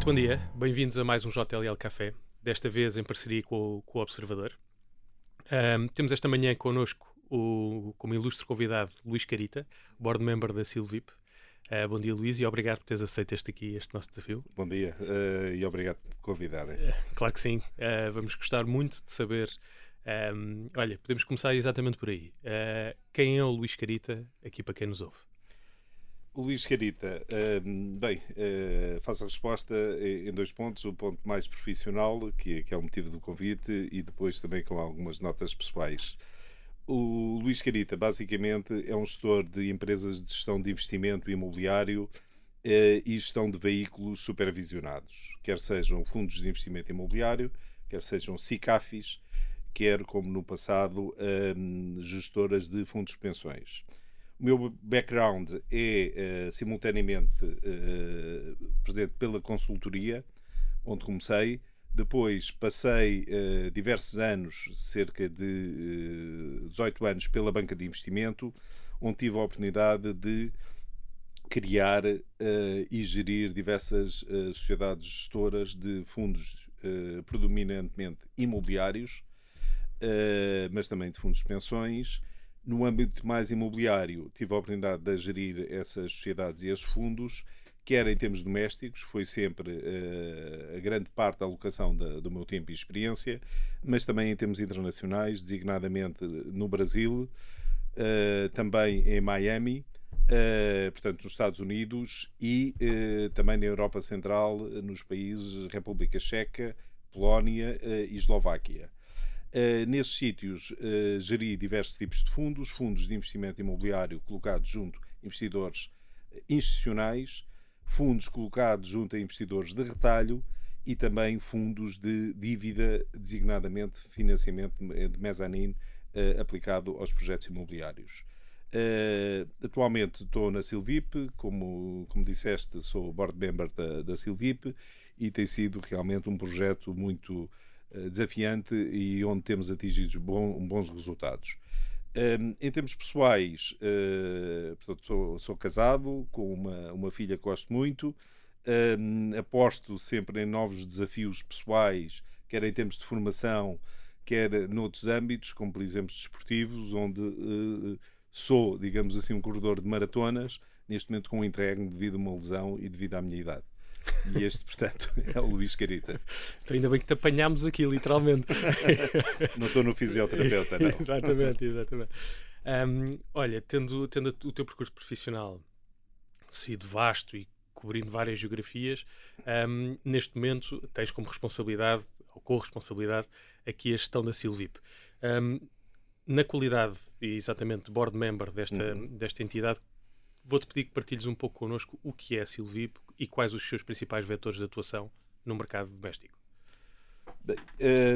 Muito bom dia, bem-vindos a mais um JLL Café, desta vez em parceria com o, com o Observador. Um, temos esta manhã connosco o, como ilustre convidado Luís Carita, board member da Silvip. Uh, bom dia, Luís, e obrigado por teres aceito este aqui, este nosso desafio. Bom dia uh, e obrigado por convidarem. Uh, claro que sim, vamos gostar muito de saber. Um, olha, podemos começar exatamente por aí. quem é o Luís Carita, aqui para quem nos ouve? Luís Carita, bem, faço a resposta em dois pontos. O ponto mais profissional, que é, o motivo do convite, e depois também com algumas notas pessoais. O Luís Carita, basicamente, é um gestor de empresas de gestão de investimento imobiliário eh, e gestão de veículos supervisionados, quer sejam fundos de investimento imobiliário, quer sejam SICAFIs, quer, como no passado, eh, gestoras de fundos de pensões. O meu background é, eh, simultaneamente, eh, presente pela consultoria, onde comecei, depois passei uh, diversos anos, cerca de uh, eh, 18 anos, pela banca de investimento, onde tive a oportunidade de criar uh, e gerir diversas sociedades gestoras de fundos predominantemente imobiliários, mas também de fundos de pensões. No âmbito mais imobiliário, tive a oportunidade de gerir essas sociedades e esses fundos quer em termos domésticos, foi sempre uh, a grande parte da alocação da, do meu tempo e experiência, mas também em termos internacionais, designadamente no Brasil, uh, também em Miami, uh, portanto nos Estados Unidos e também na Europa Central, nos países República Checa, Polónia e Eslováquia. Uh, nesses sítios uh, geri diversos tipos de fundos, fundos de investimento imobiliário colocados junto a investidores institucionais, fundos colocados junto a investidores de retalho e também fundos de dívida, designadamente financiamento de mezanine uh, aplicado aos projetos imobiliários. Uh, atualmente estou na Silvip, como, como disseste, sou board member da, da Silvip e tem sido realmente um projeto muito desafiante e onde temos atingido bons resultados. Um, em termos pessoais, uh, portanto, sou, sou, casado com uma, uma filha que gosto muito, um, aposto sempre em novos desafios pessoais, quer em termos de formação, quer noutros âmbitos, como por exemplo desportivos, onde uh, sou, digamos assim, um corredor de maratonas, neste momento com um entregue devido a uma lesão e devido à minha idade. E este, portanto, é o Luís Carita. Então, ainda bem que te apanhámos aqui, literalmente. não estou no fisioterapeuta, não. exatamente, exatamente. Um, olha, tendo, tendo o teu percurso profissional sido vasto e cobrindo várias geografias, um, neste momento tens como responsabilidade, ou co-responsabilidade, aqui a gestão da Silvip. Um, na qualidade, exatamente, de board member desta, uhum. desta entidade, Vou-te pedir que partilhes um pouco connosco o que é a Silvip e quais os seus principais vetores de atuação no mercado doméstico. Bem,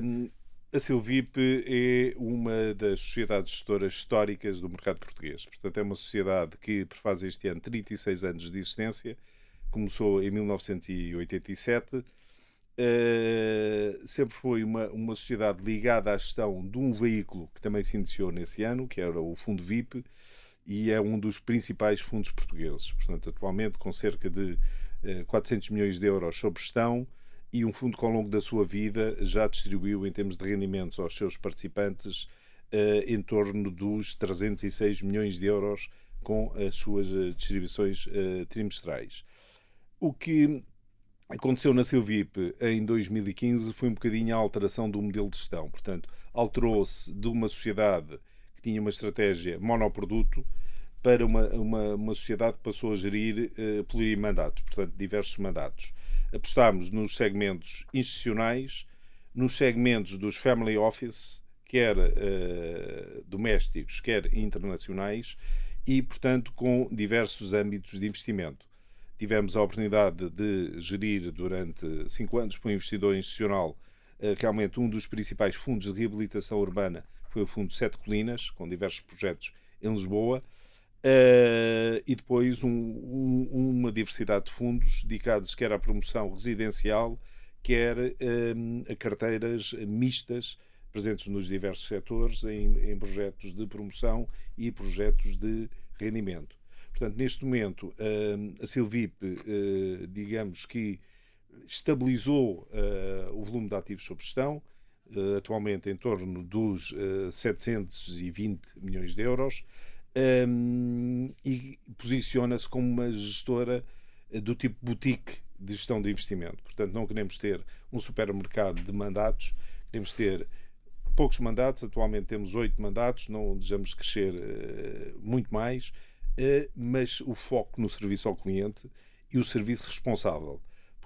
um, a Silvip é uma das sociedades gestoras históricas do mercado português. Portanto, é uma sociedade que prefaz este ano 36 anos de existência. Começou em 1987. Uh, sempre foi uma, uma sociedade ligada à gestão de um veículo que também se iniciou nesse ano, que era o Fundo VIP, e é um dos principais fundos portugueses. Portanto, atualmente com cerca de 400 eh, milhões de euros sob gestão e um fundo que ao longo da sua vida já distribuiu em termos de rendimentos aos seus participantes eh, em torno dos 306 milhões de euros com as suas eh, distribuições trimestrais. O que aconteceu na Silvip em 2015 foi um bocadinho a alteração do modelo de gestão. Portanto, alterou-se de uma sociedade tinha uma estratégia monoproduto para uma, uma, uma sociedade que passou a gerir uh, plurimandatos, portanto, diversos mandatos. Apostámos nos segmentos institucionais, nos segmentos dos family office, quer uh, domésticos, quer internacionais, e, portanto, com diversos âmbitos de investimento. Tivemos a oportunidade de gerir durante cinco anos para um investidor institucional uh, realmente um dos principais fundos de reabilitação urbana foi o Fundo Sete Colinas, com diversos projetos em Lisboa, uh, e depois um, um, uma diversidade de fundos dedicados quer à promoção residencial, quer uh, a carteiras mistas presentes nos diversos setores em, em, projetos de promoção e projetos de rendimento. Portanto, neste momento, uh, a Silvip, digamos que estabilizou o volume de ativos sob gestão, atualmente em torno dos uh, 720 milhões de euros, um, e posiciona-se como uma gestora do tipo boutique de gestão de investimento. Portanto, não queremos ter um supermercado de mandatos, queremos ter poucos mandatos, atualmente temos oito mandatos, não desejamos crescer uh, muito mais, uh, mas o foco no serviço ao cliente e o serviço responsável.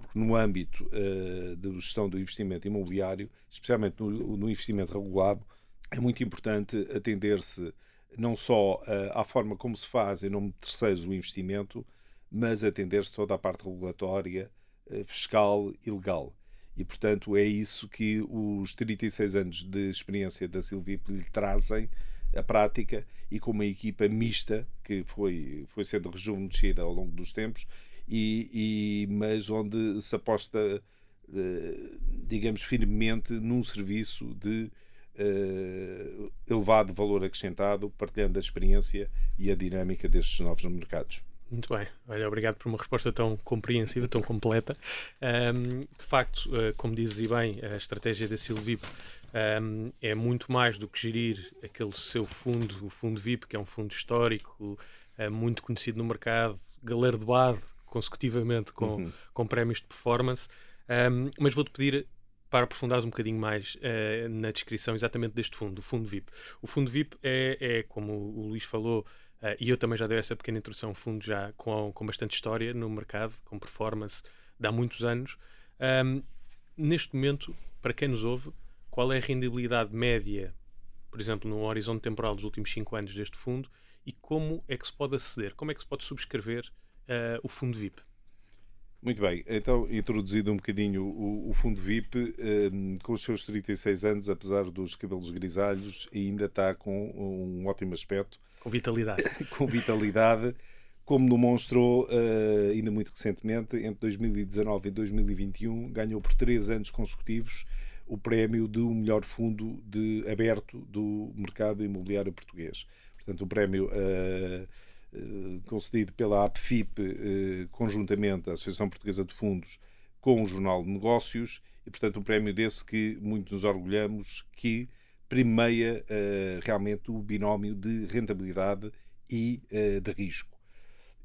Porque no âmbito uh, da gestão do investimento imobiliário, especialmente no, no investimento regulado, é muito importante atender-se não só à forma como se faz em nome de terceiros o investimento, mas atender-se toda a parte regulatória, fiscal e legal. E, portanto, é isso que os 36 anos de experiência da Silvip lhe trazem a prática e com uma equipa mista que foi, foi sendo rejuvenescida ao longo dos tempos, e, e, mas onde se aposta, eh, digamos, firmemente num serviço de uh, elevado valor acrescentado, partilhando a experiência e a dinâmica destes novos mercados. Muito bem. Olha, obrigado por uma resposta tão compreensiva, tão completa. Um, de facto, uh, como dizes bem, a estratégia da Silvip um, é muito mais do que gerir aquele seu fundo, o fundo VIP, que é um fundo histórico, uh, muito conhecido no mercado, galardoado consecutivamente com, uhum. com prémios de performance. Um, mas vou-te pedir para aprofundares um bocadinho mais uh, na descrição exatamente deste fundo, o fundo VIP. O fundo VIP é, é como o Luís falou, Uh, e eu também já dei essa pequena introdução, fundo já com, com bastante história no mercado, com performance de há muitos anos. Um, neste momento, para quem nos ouve, qual é a rendibilidade média, por exemplo, no horizonte temporal dos últimos 5 anos deste fundo e como é que se pode aceder, como é que se pode subscrever uh, o fundo VIP? Muito bem, então introduzido um bocadinho o, o fundo VIP, um, com os seus 36 anos, apesar dos cabelos grisalhos, ainda está com um ótimo aspecto com vitalidade. com vitalidade, como demonstrou uh, ainda muito recentemente, entre 2019 e 2021, ganhou por três anos consecutivos o prémio do melhor fundo de, aberto do mercado imobiliário português. Portanto, o prémio uh, uh, concedido pela APFIP, uh, conjuntamente à Associação Portuguesa de Fundos, com o Jornal de Negócios, e, portanto, um prémio desse que muito nos orgulhamos que primeia uh, realmente o binómio de rentabilidade e de risco.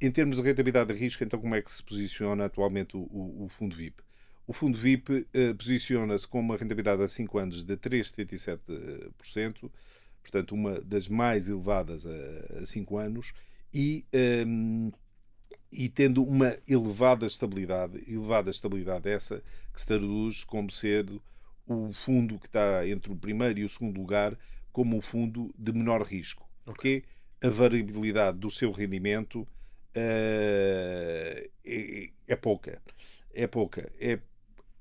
Em termos de rentabilidade e risco, então como é que se posiciona atualmente o, o, fundo VIP? O fundo VIP eh, posiciona-se com uma rentabilidade a 5 anos de 3,77%, portanto, uma das mais elevadas a 5 anos, e, um, e tendo uma elevada estabilidade, elevada estabilidade essa que se traduz como sendo o fundo que está entre o primeiro e o segundo lugar como o fundo de menor risco. Porque a variabilidade do seu rendimento uh, é, é, pouca. É pouca. É,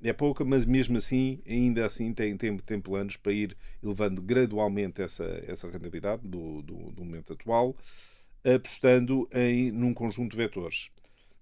é pouca, mas mesmo assim, ainda assim, tem, tem, tem planos para ir elevando gradualmente essa, essa rentabilidade do, do, do momento atual, apostando em, num conjunto de vetores.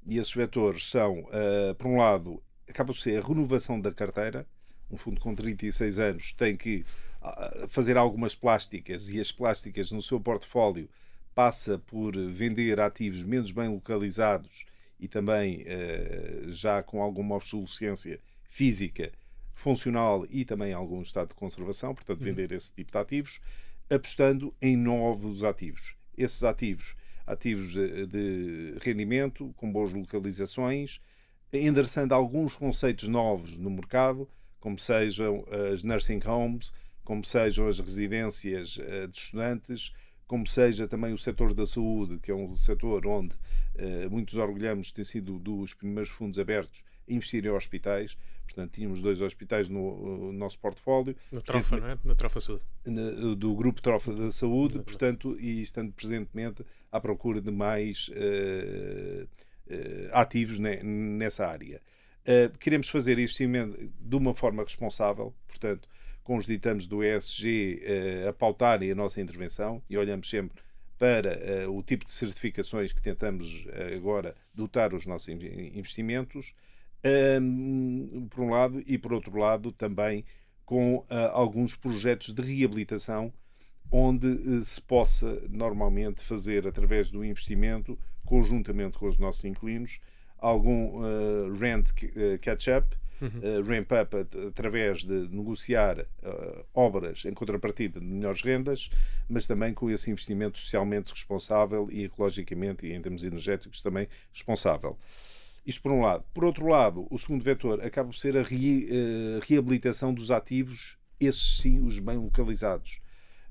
E esses vetores são, uh, por um lado, acaba por ser a renovação da carteira, um fundo com 36 anos tem que ah, fazer algumas plásticas e as plásticas no seu portfólio passa por vender ativos menos bem localizados e também eh, já com alguma obsolescência física, funcional e também algum estado de conservação, portanto, uhum. vender esse tipo de ativos, apostando em novos ativos. Esses ativos, ativos de, de rendimento, com boas localizações, endereçando alguns conceitos novos no mercado, como sejam as nursing homes, como sejam as residências eh, de estudantes, como seja também o setor da saúde, que é um setor onde uh, muitos orgulhamos ter sido dos primeiros fundos abertos a investir em hospitais. Portanto, tínhamos dois hospitais no, no nosso portfólio. Na Trofa, não é? Na Trofa Saúde. do Grupo Trofa da Saúde, portanto, e estando presentemente à procura de mais uh, uh, ativos ne, nessa área. Uh, queremos fazer investimento de uma forma responsável, portanto, com os ditames do ESG a pautarem a nossa intervenção e olhamos sempre para o tipo de certificações que tentamos agora dotar os nossos investimentos, por um lado, e por outro lado também com alguns projetos de reabilitação onde se possa normalmente fazer através do investimento, conjuntamente com os nossos inquilinos, algum uh, rent catch-up, uhum. uh, ramp-up através de negociar obras em contrapartida de melhores rendas, mas também com esse investimento socialmente responsável e ecologicamente e em termos energéticos também responsável. Isto por um lado. Por outro lado, o segundo vetor acaba por ser a re, reabilitação dos ativos, esses sim, os bem localizados.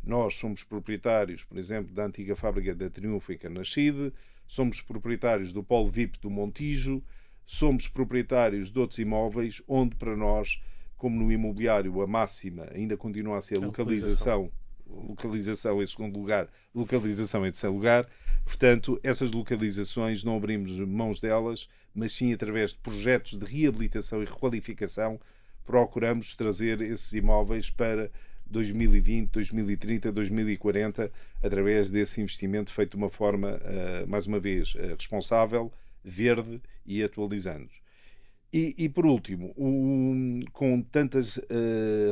Nós somos proprietários, por exemplo, da antiga fábrica da Triunfo em Canachide, somos proprietários do Polo VIP do Montijo, somos proprietários de outros imóveis onde para nós, como no imobiliário, a máxima ainda continua a ser a localização, localização em segundo lugar, localização em terceiro lugar. Portanto, essas localizações não abrimos mãos delas, mas sim através de projetos de reabilitação e requalificação procuramos trazer esses imóveis para 2020, 2030, 2040, através desse investimento feito de uma forma, uh, mais uma vez, uh, responsável, verde e atualizando. E, e, por último, um, com tantas uh,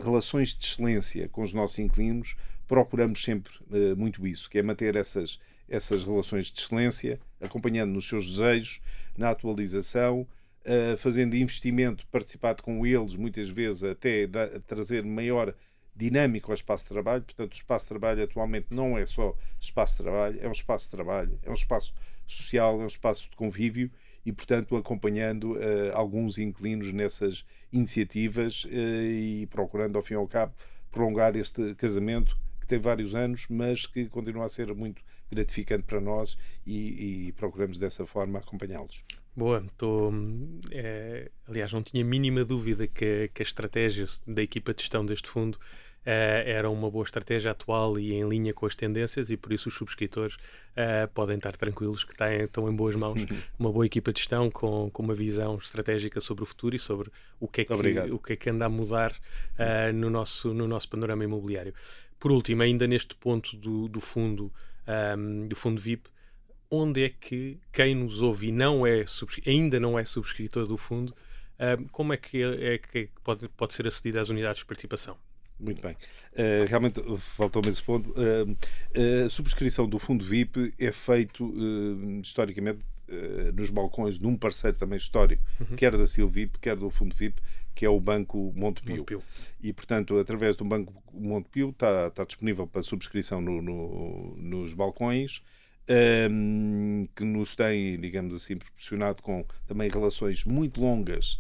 relações de excelência com os nossos inquilinos, procuramos sempre muito isso, que é manter essas, essas relações de excelência, acompanhando nos seus desejos, na atualização, fazendo investimento participado com eles, muitas vezes até da, trazer maior dinâmico ao espaço de trabalho. Portanto, o espaço de trabalho atualmente não é só espaço de trabalho, é um espaço de trabalho, é um espaço social, é um espaço de convívio e, portanto, acompanhando uh, alguns inquilinos nessas iniciativas uh, e procurando, ao fim e ao cabo, prolongar este casamento que tem vários anos, mas que continua a ser muito gratificante para nós e, e procuramos dessa forma acompanhá-los. Boa, estou. É, aliás, não tinha mínima dúvida que, que a estratégia da equipa de gestão deste fundo uh, era uma boa estratégia atual e em linha com as tendências, e por isso os subscritores uh, podem estar tranquilos que têm, estão em boas mãos. uma boa equipa de gestão com, com uma visão estratégica sobre o futuro e sobre o que é que, o que, é que anda a mudar uh, no, nosso, no nosso panorama imobiliário. Por último, ainda neste ponto do, do fundo um, do fundo VIP, onde é que quem nos ouve e não é ainda não é subscritor do fundo, um, como é que, é que pode, pode ser acedido às unidades de participação? Muito bem. Uh, realmente, faltou-me esse ponto. Uh, a subscrição do fundo VIP é feito uh, historicamente nos balcões de um parceiro também histórico, uhum. quer da Silvip, quer do fundo VIP, que é o Banco Montepio. Montepio. E, portanto, através do Banco Montepio está, está disponível para subscrição no, no, nos balcões. Um, ehm, que nos tem, digamos assim, proporcionado com também relações muito longas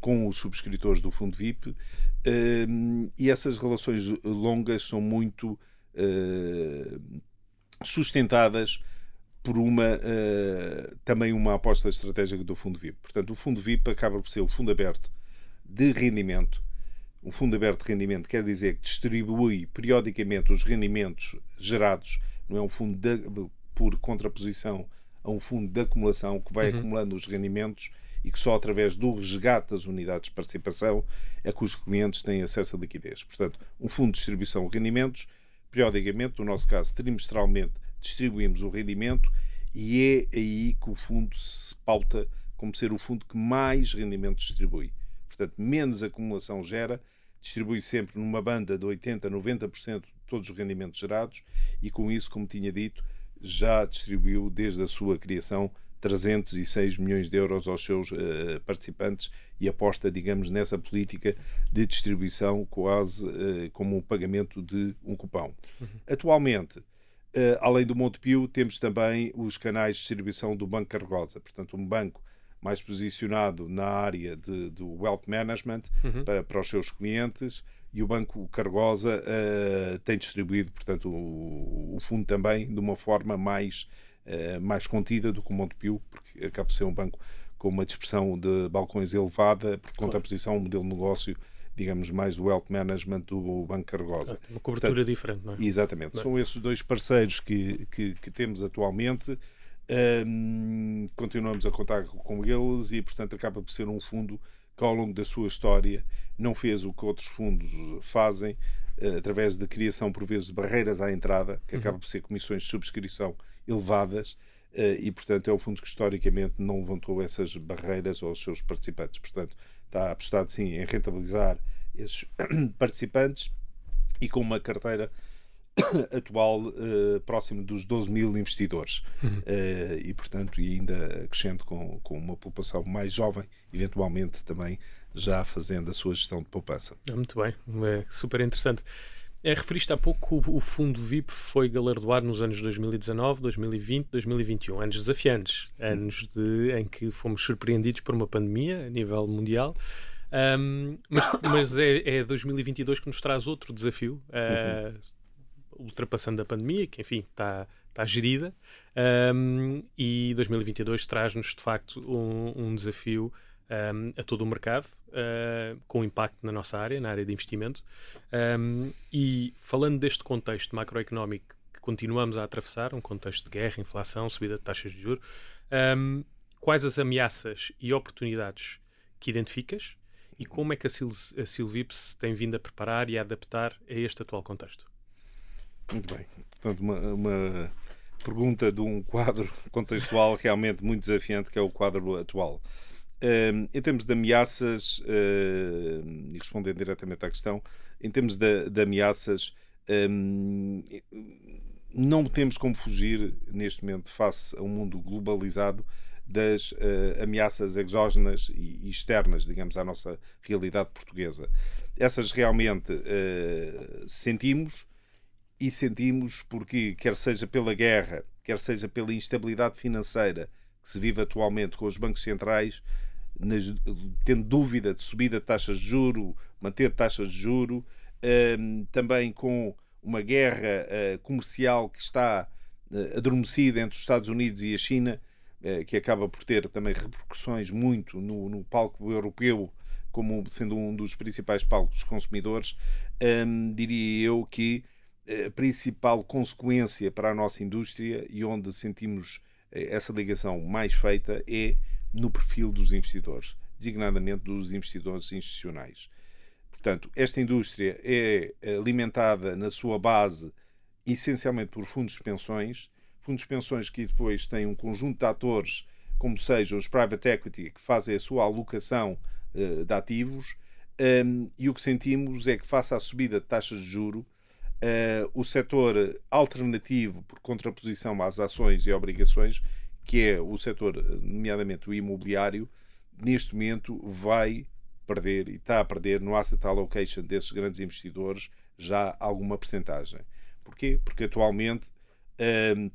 com os subscritores do Fundo VIP uh, e essas relações longas são muito uh, sustentadas por uma uh, também uma aposta estratégica do Fundo VIP. Portanto, o Fundo VIP acaba por ser o fundo aberto de rendimento. Um fundo aberto de rendimento quer dizer que distribui periodicamente os rendimentos gerados, não é um fundo de, por contraposição a um fundo de acumulação que vai uhum. acumulando os rendimentos e que só através do resgate das unidades de participação é que os clientes têm acesso à liquidez. Portanto, um fundo de distribuição de rendimentos, periodicamente, no nosso caso, trimestralmente, distribuímos o rendimento e é aí que o fundo se pauta como ser o fundo que mais rendimento distribui. Portanto, menos acumulação gera, distribui sempre numa banda de 80% a 90% de todos os rendimentos gerados e com isso, como tinha dito, já distribuiu desde a sua criação 306 milhões de euros aos seus uh, participantes e aposta, digamos, nessa política de distribuição quase uh, como um pagamento de um cupão. Uhum. Atualmente, uh, além do Montepio, temos também os canais de distribuição do Banco Cargosa, portanto, um banco mais posicionado na área de, do wealth management uhum. para, para os seus clientes e o Banco Cargosa tem distribuído, portanto, o, o fundo também de uma forma mais eh, mais contida do que o Montepio, porque acaba por ser um banco com uma dispersão de balcões elevada, por contraposição ao modelo de negócio digamos, mais do wealth management do Banco Cargosa. Uma cobertura Portanto, diferente, não é? Exatamente. Não é? São esses dois parceiros que, que, que temos atualmente. Um, continuamos a contar com eles e, portanto, acaba por ser um fundo que, ao longo da sua história, não fez o que outros fundos fazem, uh, através da criação, por vezes, de barreiras à entrada, que uhum. acaba por ser comissões de subscrição elevadas eh, e, portanto, é o fundo que historicamente não levantou essas barreiras aos seus participantes. Portanto, está apostado sim em rentabilizar esses participantes e com uma carteira atual uh, próximo dos 12 mil investidores uhum. uh, e portanto e ainda crescendo com, com uma população mais jovem eventualmente também já fazendo a sua gestão de poupança. Ah, muito bem, é super interessante. É, referiste há pouco que o, fundo VIP foi galardoado nos anos 2019, 2020, 2021, anos desafiantes, anos de, em que fomos surpreendidos por uma pandemia a nível mundial. Um, mas, mas é, é 2022 que nos traz outro desafio, uh, ultrapassando a pandemia, que enfim está está gerida, um, e 2022 traz-nos de facto um, um desafio um, a todo o mercado, uh, com impacto na nossa área, na área de investimento. E falando deste contexto macroeconómico que continuamos a atravessar, um contexto de guerra, inflação, subida de taxas de juros, quais as ameaças e oportunidades que identificas e como é que a, Sil a Silvips tem vindo a preparar e a adaptar a este atual contexto? Muito bem. Portanto, uma, uma pergunta de um quadro contextual realmente muito desafiante, que é o quadro atual. Uh, em termos de ameaças, uh, e respondendo diretamente à questão, em termos de, de ameaças, um, não temos como fugir neste momento, face a um mundo globalizado, das uh, ameaças exógenas e, externas, digamos, à nossa realidade portuguesa. Essas realmente uh, sentimos e sentimos porque, quer seja pela guerra, quer seja pela instabilidade financeira que se vive atualmente com os bancos centrais, nas, tendo dúvida de subida de taxas de juro, manter taxas de juro, um, também com uma guerra uh, comercial que está uh, adormecida entre os Estados Unidos e a China, uh, que acaba por ter também repercussões muito no, no, palco europeu, como sendo um dos principais palcos consumidores, um, diria eu que a principal consequência para a nossa indústria e onde sentimos essa ligação mais feita é no perfil dos investidores, designadamente dos investidores institucionais. Portanto, esta indústria é alimentada na sua base essencialmente por fundos de pensões, fundos de pensões que depois têm um conjunto de atores, como sejam os private equity, que fazem a sua alocação uh, de ativos, um, e o que sentimos é que, face à subida de taxas de juro, uh, o setor alternativo, por contraposição às ações e obrigações, que é o setor, nomeadamente o imobiliário, neste momento vai perder e está a perder no asset allocation desses grandes investidores já alguma percentagem. Porquê? Porque atualmente, hum,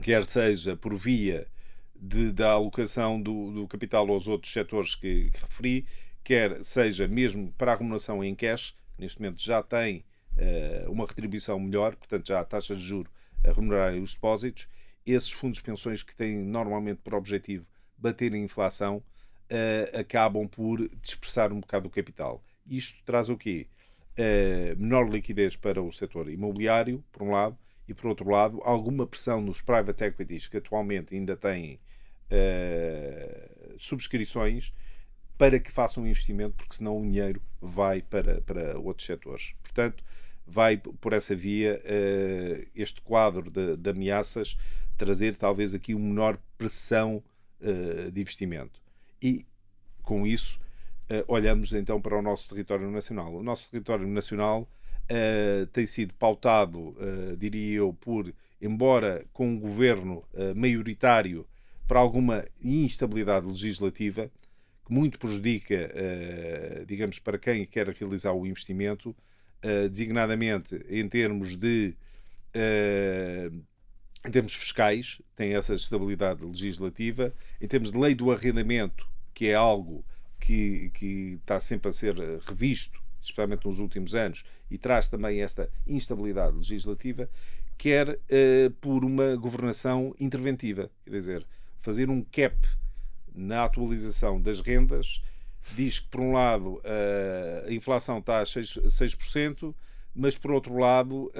quer seja por via de, da alocação do, do, capital aos outros setores que, que, referi, quer seja mesmo para a remuneração em cash, neste momento já tem uma retribuição melhor, portanto já há taxas de juros a remunerarem os depósitos, esses fundos de pensões que têm normalmente por objetivo bater a inflação uh, acabam por dispersar um bocado o capital. Isto traz o quê? Uh, menor liquidez para o setor imobiliário, por um lado, e por outro lado, alguma pressão nos private equities que atualmente ainda têm uh, subscrições para que façam investimento, porque senão o dinheiro vai para, para outros setores. Portanto, vai por essa via uh, este quadro de, de, ameaças trazer talvez aqui uma menor pressão uh, de investimento. E com isso uh, olhamos então para o nosso território nacional. O nosso território nacional tem sido pautado, diria eu, por, embora com um governo maioritário, para alguma instabilidade legislativa que muito prejudica, digamos, para quem quer realizar o investimento, uh, designadamente em termos de uh, em termos fiscais, tem essa estabilidade legislativa, em termos de lei do arrendamento, que é algo que, que está sempre a ser revisto, especialmente nos últimos anos, e traz também esta instabilidade legislativa, quer uh, por uma governação interventiva, quer dizer, fazer um cap na atualização das rendas diz que, por um lado, a inflação está a 6%, 6% mas, por outro lado,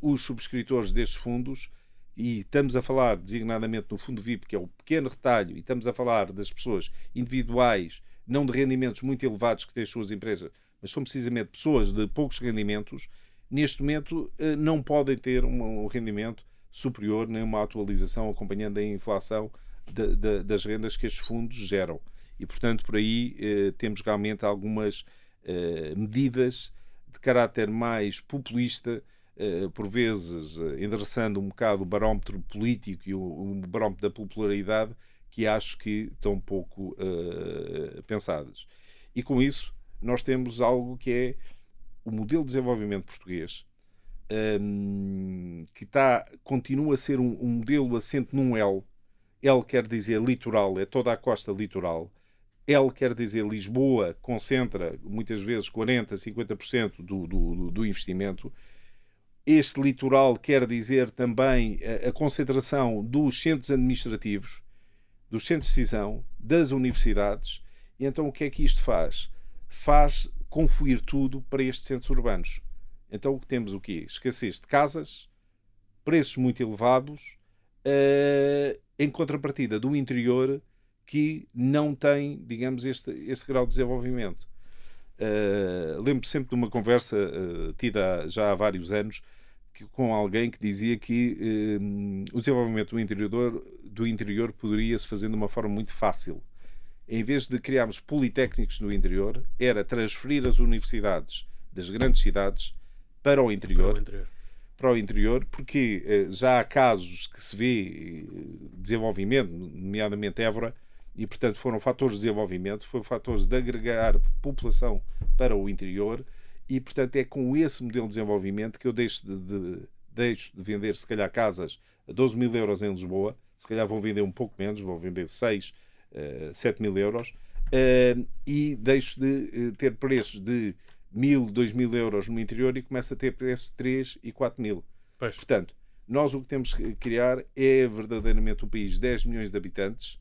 os subscritores destes fundos, e estamos a falar designadamente no fundo VIP, que é o pequeno retalho, e estamos a falar das pessoas individuais, não de rendimentos muito elevados que têm as suas empresas, mas são precisamente pessoas de poucos rendimentos, neste momento eh, não podem ter um rendimento superior nem uma atualização acompanhando a inflação de, de, das rendas que estes fundos geram. E, portanto, por aí eh, temos realmente algumas eh, medidas de caráter mais populista uh, por vezes, uh, endereçando um bocado o barómetro político e o, o barómetro da popularidade, que acho que estão pouco uh, pensadas. E com isso, nós temos algo que é o modelo de desenvolvimento português, um, que tá, continua a ser um, um modelo assente num L. L quer dizer litoral, é toda a costa litoral. L quer dizer Lisboa, concentra muitas vezes 40%, 50% do, do, do investimento. Este litoral quer dizer também a, a, concentração dos centros administrativos, dos centros de decisão, das universidades. E então o que é que isto faz? Faz confluir tudo para estes centros urbanos. Então temos o quê? Escassez de casas, preços muito elevados, uh, em contrapartida do interior que não tem, digamos, este, este grau de desenvolvimento. Uh, lembro sempre de uma conversa uh, tida já há vários anos que, com alguém que dizia que uh, o desenvolvimento do interior, do interior poderia se fazer de uma forma muito fácil. Em vez de criarmos politécnicos no interior, era transferir as universidades das grandes cidades para o interior. Para o interior, para o interior porque já há casos que se vê desenvolvimento, nomeadamente Évora, e, portanto, foram fatores de desenvolvimento, foram fatores de agregar população para o interior e, portanto, é com esse modelo de desenvolvimento que eu deixo de, de, deixo de vender, se calhar, casas a 12 mil euros em Lisboa, se calhar vão vender um pouco menos, vão vender 6, uh, 7 mil euros, uh, e deixo de uh, ter preços de mil, 2 mil euros no interior e começo a ter preços de 3 e 4 mil. Pois. Portanto, nós o que temos que criar é verdadeiramente um país de 10 milhões de habitantes,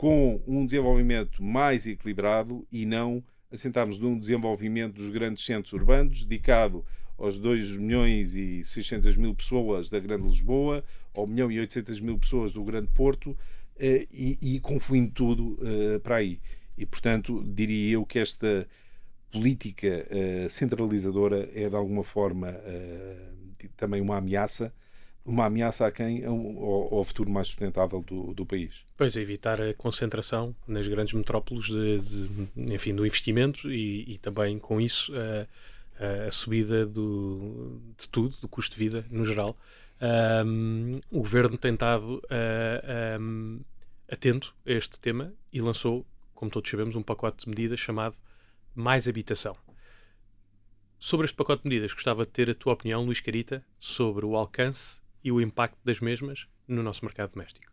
com um desenvolvimento mais equilibrado e não assentarmos num desenvolvimento dos grandes centros urbanos, dedicado aos 2 milhões e 600 mil pessoas da Grande Lisboa, ao 1 milhão e 800 mil pessoas do Grande Porto, eh, e, e confundindo tudo eh, para aí. E, portanto, diria eu que esta política eh, centralizadora é, de alguma forma, também uma ameaça uma ameaça a quem? Ao, ao futuro mais sustentável do, do, país. Pois, é evitar a concentração nas grandes metrópoles de, de enfim, do investimento e, e, também, com isso, a, a subida do, de tudo, do custo de vida no geral. Um, o governo tem estado uh, um, atento a este tema e lançou, como todos sabemos, um pacote de medidas chamado Mais Habitação. Sobre este pacote de medidas, gostava de ter a tua opinião, Luís Carita, sobre o alcance e o impacto das mesmas no nosso mercado doméstico.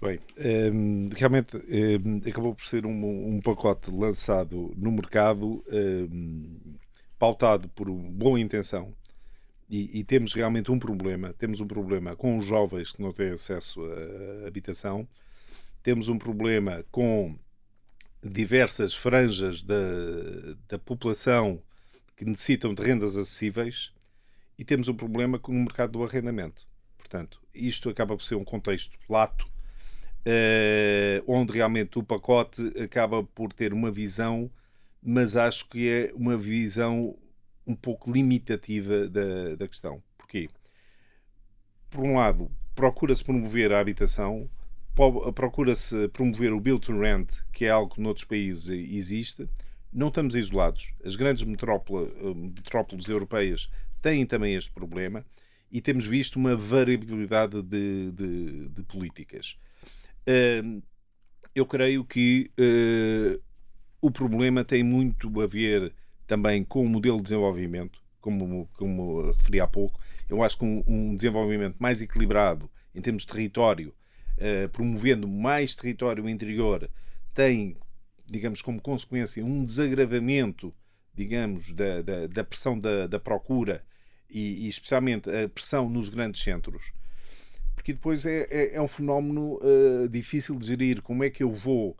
Bem, um, ehm, realmente um, ehm, acabou por ser um, um, pacote lançado no mercado, ehm, pautado por boa intenção, e, e, temos realmente um problema. Temos um problema com os jovens que não têm acesso à habitação, temos um problema com diversas franjas da, da população que necessitam de rendas acessíveis e temos um problema com o mercado do arrendamento. Portanto, isto acaba por ser um contexto lato, uh, onde realmente o pacote acaba por ter uma visão, mas acho que é uma visão um pouco limitativa da, da questão. Porquê? Por um lado, procura-se promover a habitação, procura-se promover o build to rent, que é algo que noutros países existe. Não estamos isolados. As grandes eh, metrópoles europeias têm também este problema e temos visto uma variabilidade de, de, de políticas. Eu creio que uh, o problema tem muito a ver também com o modelo de desenvolvimento, como, como referi há pouco. Eu acho que um, um desenvolvimento mais equilibrado em termos de território, uh, promovendo mais território interior, tem, digamos, como consequência um desagravamento, digamos, da, da, da pressão da, da procura e, e, especialmente a pressão nos grandes centros, porque depois é, é, é um fenómeno uh, difícil de gerir. Como é que eu vou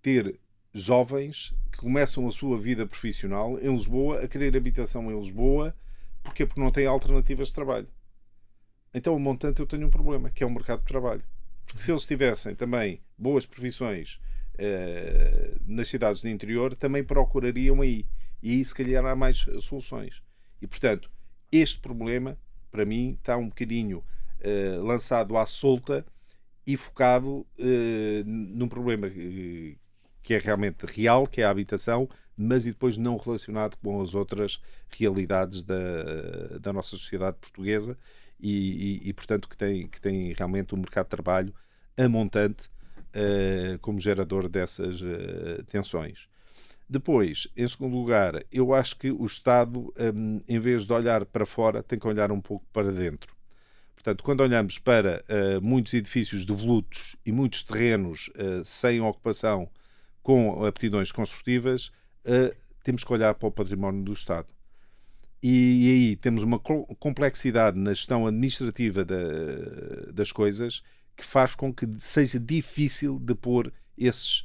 ter jovens que começam a sua vida profissional em Lisboa, a querer habitação em Lisboa, porque Porque não têm alternativas de trabalho. Então, o montante, eu tenho um problema, que é o mercado de trabalho. Porque se eles tivessem também boas profissões uh, nas cidades do interior, também procurariam aí. E aí, se calhar, há mais soluções. E, portanto, este problema, para mim, está um bocadinho uh, lançado à solta e focado uh, num problema uh, que é realmente real, que é a habitação, mas e depois não relacionado com as outras realidades da, da nossa sociedade portuguesa e, e, e, portanto, que tem, que tem realmente um mercado de trabalho a montante uh, como gerador dessas tensões. Depois, em segundo lugar, eu acho que o Estado, um, em vez de olhar para fora, tem que olhar um pouco para dentro. Portanto, quando olhamos para uh, muitos edifícios devolutos e muitos terrenos uh, sem ocupação com aptidões construtivas, uh, temos que olhar para o património do Estado. E, aí temos uma complexidade na gestão administrativa da, das coisas que faz com que seja difícil de pôr esses,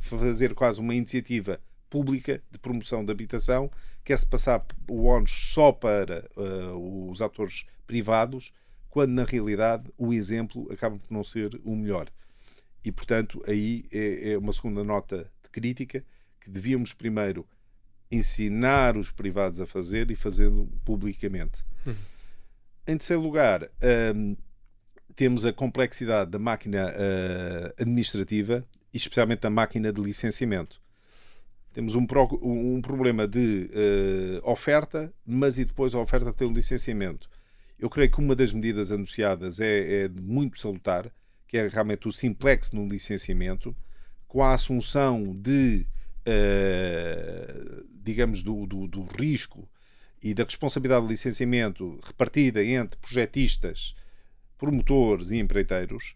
fazer quase uma iniciativa pública de promoção da habitação, quer-se passar o ONU só para os atores privados, quando na realidade o exemplo acaba por não ser o melhor. E, portanto, aí é, é uma segunda nota de crítica que devíamos primeiro ensinar os privados a fazer e fazendo publicamente. Uhum. Em terceiro lugar, um, temos a complexidade da máquina uh, administrativa e especialmente da máquina de licenciamento. Temos um, um problema de uh, oferta, mas e depois a oferta tem um licenciamento. Eu creio que uma das medidas anunciadas é, é muito salutar, que é realmente o simplex no licenciamento, com a assunção de, uh, digamos, do, do, do, risco e da responsabilidade de licenciamento repartida entre projetistas, promotores e empreiteiros,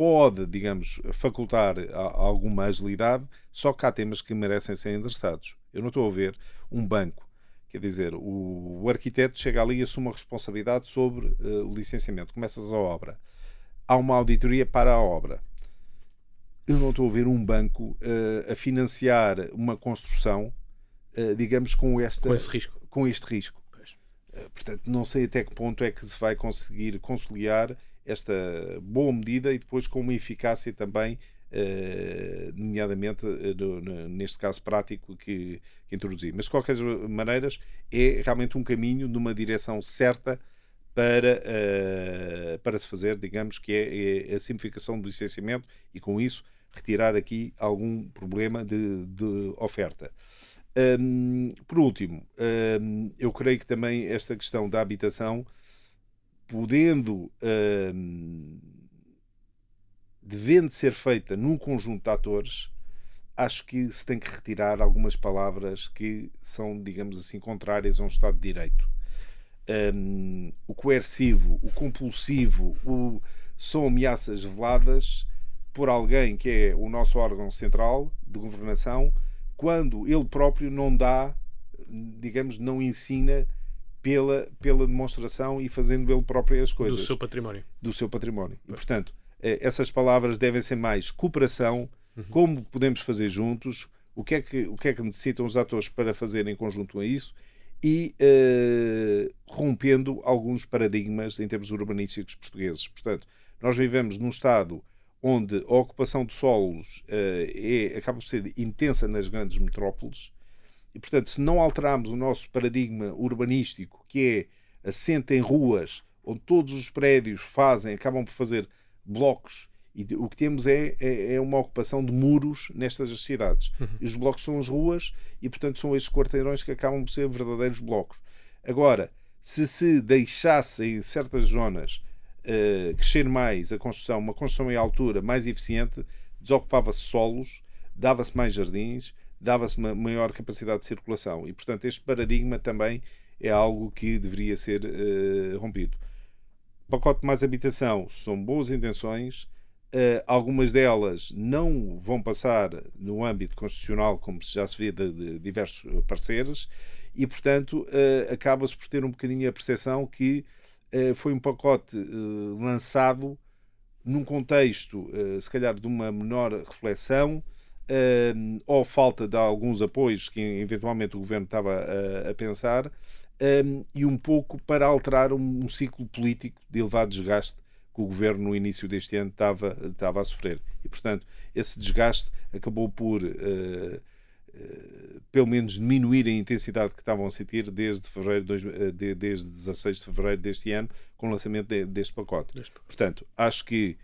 pode, digamos, facultar alguma agilidade, só que há temas que merecem ser endereçados. Eu não estou a ver um banco Quer dizer, o, o arquiteto chega ali e assume a responsabilidade sobre uh, o licenciamento. Começas a obra. Há uma auditoria para a obra. Eu não estou a ver um banco uh, a financiar uma construção, uh, digamos, com, esta, com, esse risco. com este risco. portanto, não sei até que ponto é que se vai conseguir conciliar esta boa medida e depois com uma eficácia também Uh, nomeadamente uh, neste caso prático que, que, introduzi. Mas de qualquer maneira é realmente um caminho numa direção certa para, uh, para se fazer, digamos, que é, é, a simplificação do licenciamento e com isso retirar aqui algum problema de, de oferta. Um, por último, um, eu creio que também esta questão da habitação, podendo um, devendo ser feita num conjunto de atores, acho que se tem que retirar algumas palavras que são, digamos assim, contrárias a um Estado de Direito. Um, o coercivo, o compulsivo, o, são ameaças veladas por alguém que é o nosso órgão central de governação, quando ele próprio não dá, digamos, não ensina pela, pela demonstração e fazendo ele próprio as coisas. Do seu património. Do seu património. E, portanto, eh, essas palavras devem ser mais cooperação, uhum. como podemos fazer juntos, o que, é que, o que é que necessitam os atores para fazer em conjunto a isso e uh, rompendo alguns paradigmas em termos urbanísticos portugueses. Portanto, nós vivemos num Estado onde a ocupação de solos uh, é, acaba por ser intensa nas grandes metrópoles e, portanto, se não alterarmos o nosso paradigma urbanístico, que é assente em ruas, onde todos os prédios fazem, acabam por fazer blocos. E o que temos é, é, é uma ocupação de muros nestas cidades. Uhum. E os blocos são as ruas e, portanto, são estes quarteirões que acabam por ser verdadeiros blocos. Agora, se se deixasse em certas zonas uh, crescer mais a construção, uma construção em altura mais eficiente, desocupava-se solos, dava-se mais jardins, dava-se uma maior capacidade de circulação. E, portanto, este paradigma também é algo que deveria ser uh, rompido pacote mais habitação são boas intenções, uh, algumas delas não vão passar no âmbito constitucional, como já se vê de, de diversos parceiros, e portanto uh, acaba-se por ter um bocadinho a percepção que foi um pacote lançado num contexto, se calhar, de uma menor reflexão. Ou falta de alguns apoios que eventualmente o governo estava a, a pensar, um, e um pouco para alterar um, um, ciclo político de elevado desgaste que o governo no início deste ano estava, estava a sofrer. E, portanto, esse desgaste acabou por, uh, uh, pelo menos, diminuir a intensidade que estavam a sentir desde, fevereiro, dois, uh, de, desde 16 de fevereiro deste ano, com o lançamento de, deste pacote. Portanto, acho que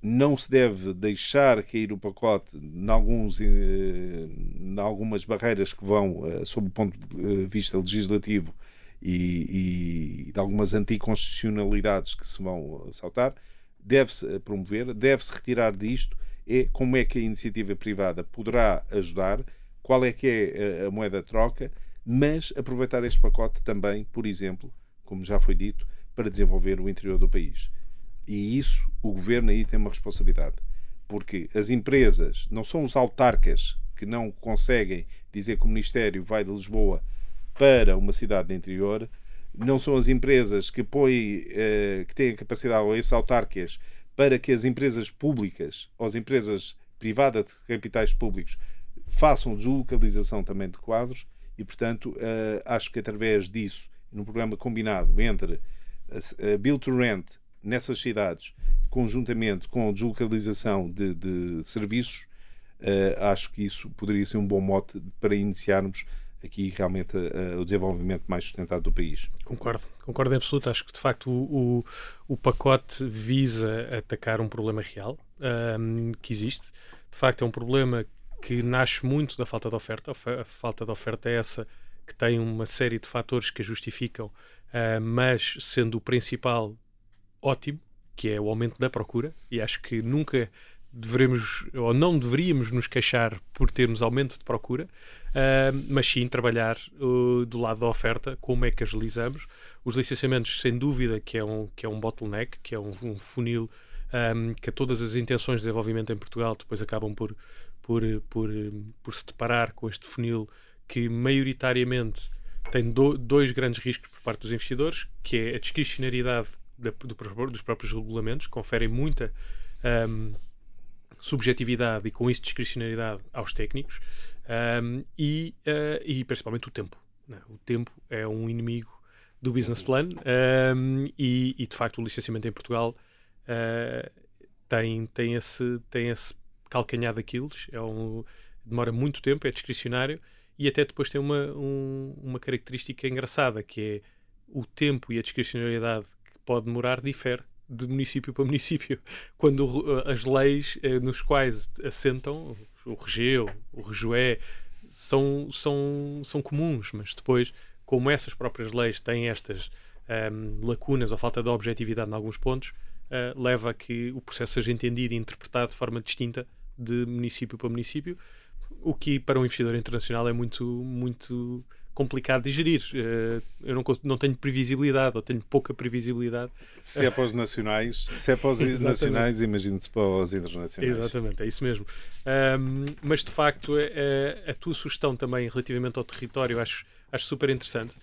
não se deve deixar cair o pacote em, alguns, em algumas barreiras que vão, sob o ponto de vista legislativo, e, e de algumas anticonstitucionalidades que se vão saltar, deve-se promover, deve-se retirar disto, é como é que a iniciativa privada poderá ajudar, qual é que é a moeda de troca, mas aproveitar este pacote também, por exemplo, como já foi dito, para desenvolver o interior do país. E isso, o governo aí tem uma responsabilidade. Porque as empresas não são os autarcas que não conseguem dizer que o Ministério vai de Lisboa para uma cidade de interior, não são as empresas que põem, eh, que têm a capacidade, ou esses autarcas, para que as empresas públicas, ou as empresas privadas de capitais públicos, façam deslocalização também de quadros e, portanto, eh, acho que através disso, num programa combinado entre a Build to Rent nessas cidades, conjuntamente com a deslocalização de, de serviços, uh, acho que isso poderia ser um bom mote para iniciarmos aqui realmente uh, o desenvolvimento mais sustentado do país. Concordo, concordo em absoluto. Acho que de facto o, o, o pacote visa atacar um problema real um, que existe. De facto, é um problema que nasce muito da falta de oferta. A falta de oferta é essa que tem uma série de fatores que a justificam, uh, mas sendo o principal ótimo, que é o aumento da procura, e acho que nunca devemos ou não deveríamos nos queixar por termos aumento de procura, uh, mas sim trabalhar uh, do lado da oferta, como é que agilizamos. Os licenciamentos, sem dúvida, que é um, que é um bottleneck, que é um, um funil um, que a todas as intenções de desenvolvimento em Portugal depois acabam por, por, por, por se deparar com este funil que maioritariamente tem do, dois grandes riscos por parte dos investidores, que é a discricionariedade do, dos próprios regulamentos, conferem muita um, subjetividade e com isso discricionariedade aos técnicos um, e, uh, e principalmente o tempo. Né? O tempo é um inimigo do business plan um, e, e, de facto o licenciamento em Portugal uh, tem, tem, esse, tem esse calcanhar daqueles, é um, demora muito tempo, é discricionário e até depois tem uma, um, uma característica engraçada que é o tempo e a discricionariedade pode demorar difere de município para município. Quando as leis eh, nos quais assentam, o regeu, o rejoé, são, são, são comuns, mas depois, como essas próprias leis têm estas um, lacunas ou falta de objetividade em alguns pontos, uh, leva a que o processo seja entendido e interpretado de forma distinta de município para município, o que para um investidor internacional é muito, muito complicado de gerir. Uh, eu não, não tenho previsibilidade, ou tenho pouca previsibilidade. Se é para os nacionais, se é para os nacionais, imagine-se para os internacionais. Exatamente, é isso mesmo. Um, mas de facto, a, é, é, a, tua sugestão também relativamente ao território, acho, acho super interessante.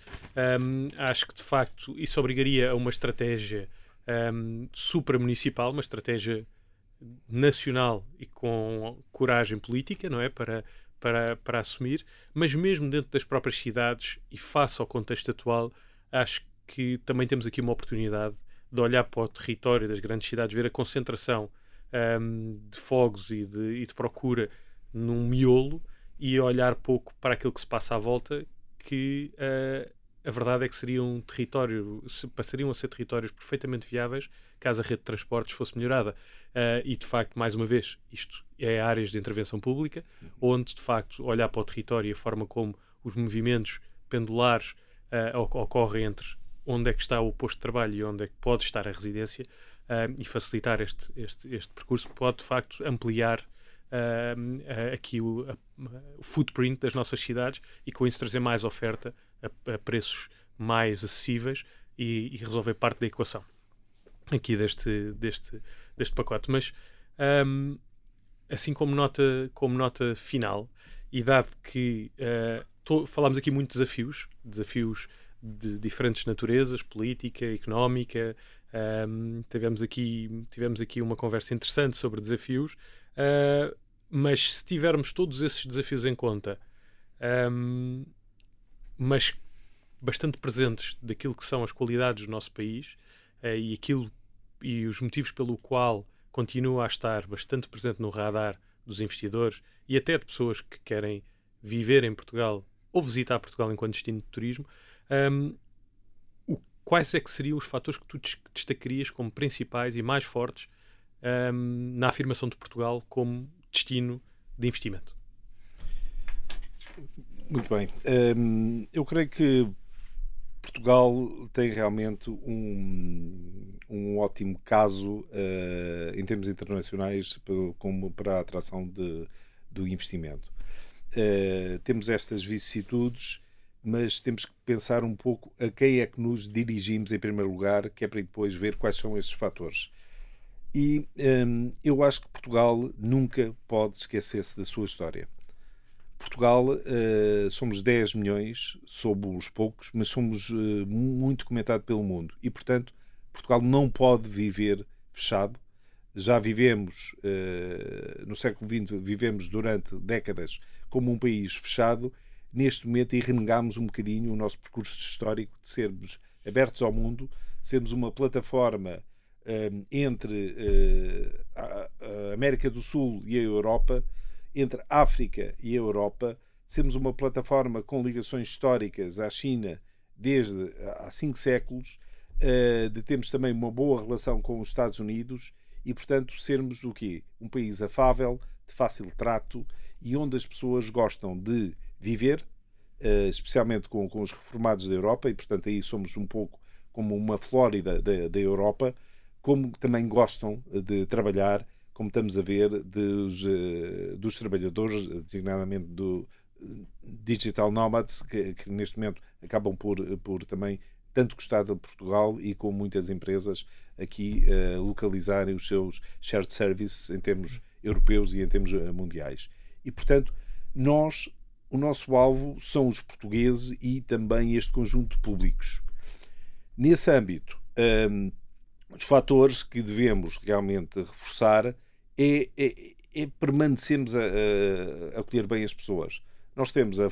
Um, acho que de facto isso obrigaria a uma estratégia um, supramunicipal, uma estratégia nacional e com coragem política, não é? Para para, para assumir, mas mesmo dentro das próprias cidades e face ao contexto atual, acho que também temos aqui uma oportunidade de olhar para o território das grandes cidades, ver a concentração um, de fogos e de, e de, procura num miolo e olhar pouco para aquilo que se passa à volta, que uh, a verdade é que seria um território, passariam a ser territórios perfeitamente viáveis caso a rede de transportes fosse melhorada. Uh, e de facto, mais uma vez, isto é áreas de intervenção pública, onde de facto olhar para o território e a forma como os movimentos pendulares uh, ocorrem entre onde é que está o posto de trabalho e onde é que pode estar a residência uh, e facilitar este, este, este percurso pode de facto ampliar aqui o, o footprint das nossas cidades e com isso trazer mais oferta a, a preços mais acessíveis e, e resolver parte da equação aqui deste, deste, deste pacote. Mas um, assim como nota, como nota final, e dado que uh, to, falámos aqui muito de desafios, desafios de diferentes naturezas, política, económica, um, tivemos, aqui, tivemos aqui uma conversa interessante sobre desafios, uh, mas se tivermos todos esses desafios em conta, um, mas bastante presentes daquilo que são as qualidades do nosso país, uh, e aquilo e os motivos pelo qual continua a estar bastante presente no radar dos investidores e até de pessoas que querem viver em Portugal ou visitar Portugal enquanto destino de turismo, um, o, quais é que seriam os fatores que tu destacarias como principais e mais fortes um, na afirmação de Portugal como destino de investimento? Muito bem. Um, eu creio que Portugal tem realmente um, um ótimo caso uh, em termos internacionais como para a atração de, do investimento. Uh, temos estas vicissitudes, mas temos que pensar um pouco a quem é que nos dirigimos em primeiro lugar, que é para depois ver quais são esses fatores. E um, eu acho que Portugal nunca pode esquecer-se da sua história. Portugal, uh, somos 10 milhões, somos poucos, mas somos uh, muito comentado pelo mundo. E, portanto, Portugal não pode viver fechado. Já vivemos, uh, no século XX, vivemos durante décadas como um país fechado. Neste momento, e renegamos um bocadinho o nosso percurso histórico de sermos abertos ao mundo, sermos uma plataforma entre a América do Sul e a Europa entre África e a Europa, sermos uma plataforma com ligações históricas à China desde há cinco séculos, eh, de termos também uma boa relação com os Estados Unidos e, portanto, sermos o quê? Um país afável, de fácil trato e onde as pessoas gostam de viver, eh, especialmente com, com os reformados da Europa, e, portanto, aí somos um pouco como uma Flórida da, da Europa, como também gostam de trabalhar como estamos a ver, dos, eh, dos trabalhadores, designadamente do digital nomads, que, que, neste momento acabam por, por também tanto gostar de Portugal e com muitas empresas aqui uh, localizarem os seus shared services em termos europeus e em termos mundiais. E, portanto, nós, o nosso alvo são os portugueses e também este conjunto de públicos. Nesse âmbito, um, os fatores que devemos realmente reforçar é, é, é permanecermos a, a, acolher bem as pessoas. Nós temos a, a,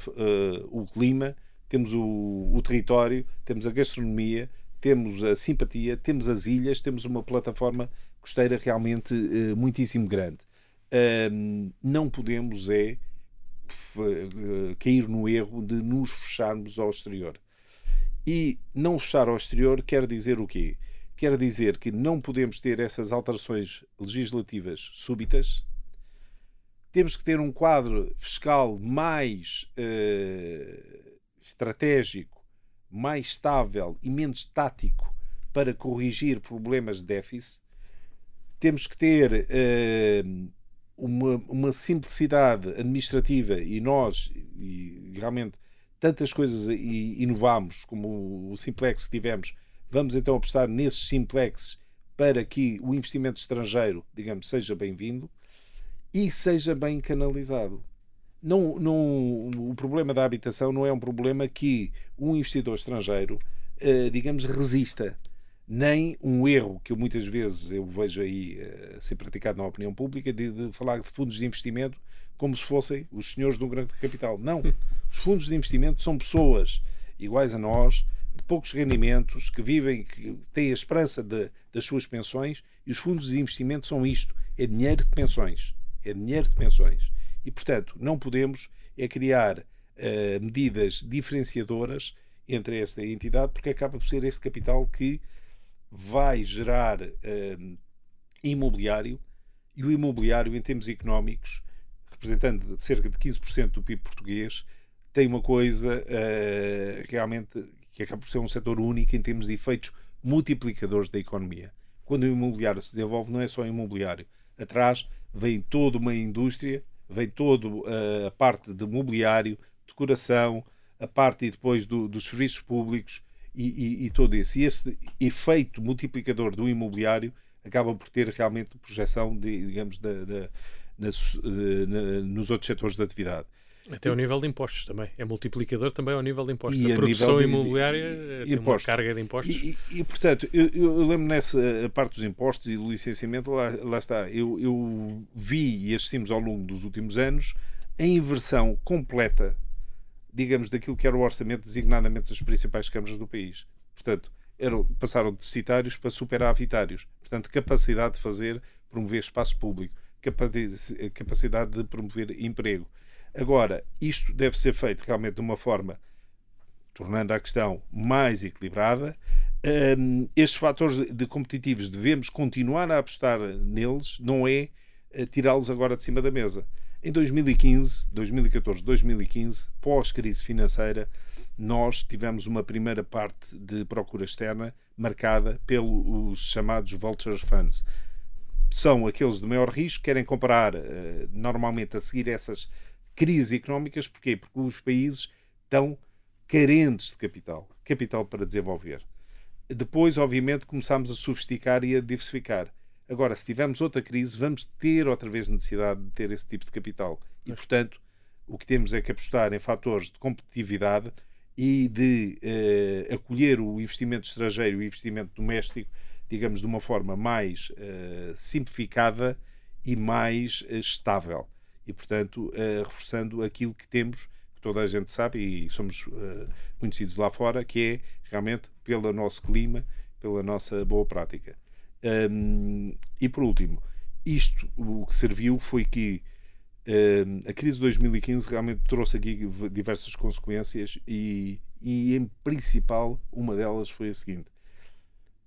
o clima, temos o, o, território, temos a gastronomia, temos a simpatia, temos as ilhas, temos uma plataforma costeira realmente uh, muitíssimo grande. Uh, não podemos é uh, cair no erro de nos fecharmos ao exterior. E não fechar ao exterior quer dizer o quê? Quer dizer que não podemos ter essas alterações legislativas súbitas. Temos que ter um quadro fiscal mais uh, estratégico, mais estável e menos estático para corrigir problemas de déficit. Temos que ter uh, uma, uma, simplicidade administrativa e nós, e realmente, tantas coisas inovamos, como o Simplex que tivemos, Vamos então apostar nesses simplexes para que o investimento estrangeiro, digamos, seja bem-vindo e seja bem canalizado. Não, não, o problema da habitação não é um problema que um investidor estrangeiro, eh, digamos, resista. Nem um erro que eu, muitas vezes eu vejo aí eh, ser praticado na opinião pública de, de falar de fundos de investimento como se fossem os senhores de um grande capital. Não. Os fundos de investimento são pessoas iguais a nós, de poucos rendimentos, que vivem, que têm a esperança de, das suas pensões, e os fundos de investimento são isto: é dinheiro de pensões. É dinheiro de pensões. E, portanto, não podemos é criar uh, medidas diferenciadoras entre esta entidade, porque acaba por ser esse capital que vai gerar uh, imobiliário, e o imobiliário, em termos económicos, representando cerca de 15% do PIB português, tem uma coisa uh, realmente que acaba por ser um setor único em termos de efeitos multiplicadores da economia. Quando o imobiliário se desenvolve, não é só imobiliário. Atrás vem toda uma indústria, vem toda uh, a parte de mobiliário, decoração, a parte depois do, dos serviços públicos e, e, e, todo isso. E esse efeito multiplicador do imobiliário acaba por ter realmente projeção, de, digamos, de, de, de, nos outros setores de atividade. Até ao nível de impostos também. É multiplicador também ao nível de impostos. E a, a produção de, imobiliária de, tem impostos. uma carga de impostos. E, e, e portanto, eu, eu, lembro nessa parte dos impostos e do licenciamento, lá, lá está, eu, eu, vi e assistimos ao longo dos últimos anos a inversão completa, digamos, daquilo que era o orçamento designadamente das principais câmaras do país. Portanto, eram, passaram de deficitários para superavitários. Portanto, capacidade de fazer, promover espaço público, capacidade de promover emprego Agora, isto deve ser feito realmente de uma forma tornando a questão mais equilibrada. Um, estes fatores de competitivos devemos continuar a apostar neles, não é eh, tirá-los agora de cima da mesa. Em 2015, 2014, 2015, pós-crise financeira, nós tivemos uma primeira parte de procura externa marcada pelos chamados vulture funds. São aqueles de maior risco, querem comprar uh, normalmente a seguir essas crises económicas. Porquê? Porque os países estão carentes de capital, capital para desenvolver. Depois, obviamente, começámos a sofisticar e a diversificar. Agora, se tivermos outra crise, vamos ter outra vez necessidade de ter esse tipo de capital. E, portanto, o que temos é que apostar em fatores de competitividade e de uh, acolher o investimento estrangeiro e o investimento doméstico, digamos, de uma forma mais uh, simplificada e mais uh, estável. E, portanto, reforçando aquilo que temos, que toda a gente sabe e somos conhecidos lá fora, que é realmente pelo nosso clima, pela nossa boa prática. Um, e, por último, isto o que serviu foi que a crise de 2015 realmente trouxe aqui diversas consequências e, e, em principal, uma delas foi a seguinte: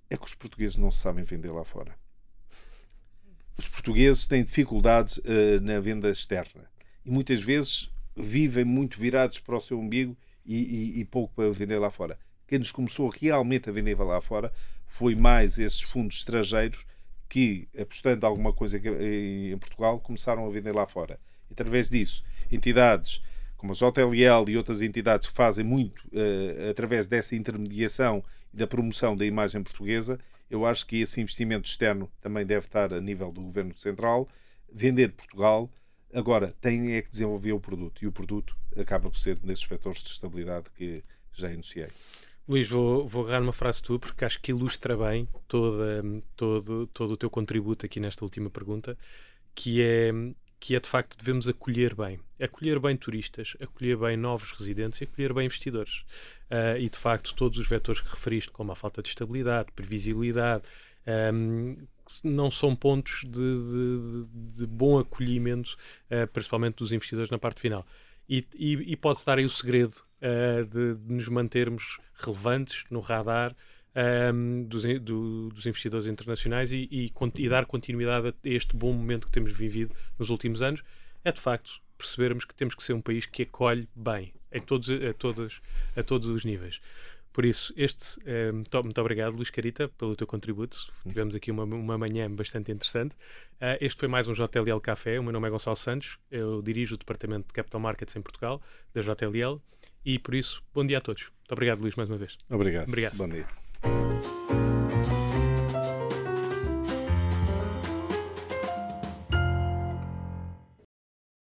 é que os portugueses não se sabem vender lá fora. Os portugueses têm dificuldades uh, na venda externa e muitas vezes vivem muito virados para o seu umbigo e, e, e pouco para vender lá fora. Quem nos começou realmente a vender lá fora foi mais esses fundos estrangeiros que, apostando alguma coisa em Portugal, começaram a vender lá fora. E, através disso, entidades como a JLL e outras entidades que fazem muito uh, através dessa intermediação e da promoção da imagem portuguesa, eu acho que esse investimento externo também deve estar a nível do Governo Central, vender Portugal. Agora, tem é que desenvolver o produto e o produto acaba por ser nesses fatores de estabilidade que já enunciei. Luís, vou, vou agarrar uma frase tua porque acho que ilustra bem toda, todo, todo o teu contributo aqui nesta última pergunta, que é, que é de facto devemos acolher bem. Acolher bem turistas, acolher bem novos residentes e acolher bem investidores. Uh, e de facto, todos os vetores que referiste, como a falta de estabilidade, previsibilidade, um, não são pontos de, de, de bom acolhimento, uh, principalmente dos investidores na parte final. E, e, e pode estar aí o segredo uh, de, de, nos mantermos relevantes no radar um, dos, do, dos, investidores internacionais e, e, e, dar continuidade a este bom momento que temos vivido nos últimos anos, é de facto percebermos que temos que ser um país que acolhe bem em todos, a, todos, a todos os níveis. Por isso, este, eh, muito, muito, obrigado, Luís Carita, pelo teu contributo. Tivemos aqui uma, uma manhã bastante interessante. Uh, este foi mais um JLL Café. O meu nome é Gonçalo Santos. Eu dirijo o Departamento de Capital Markets em Portugal, da JLL. E por isso, bom dia a todos. Muito obrigado, Luís, mais uma vez. Obrigado. Obrigado. Bom dia. Música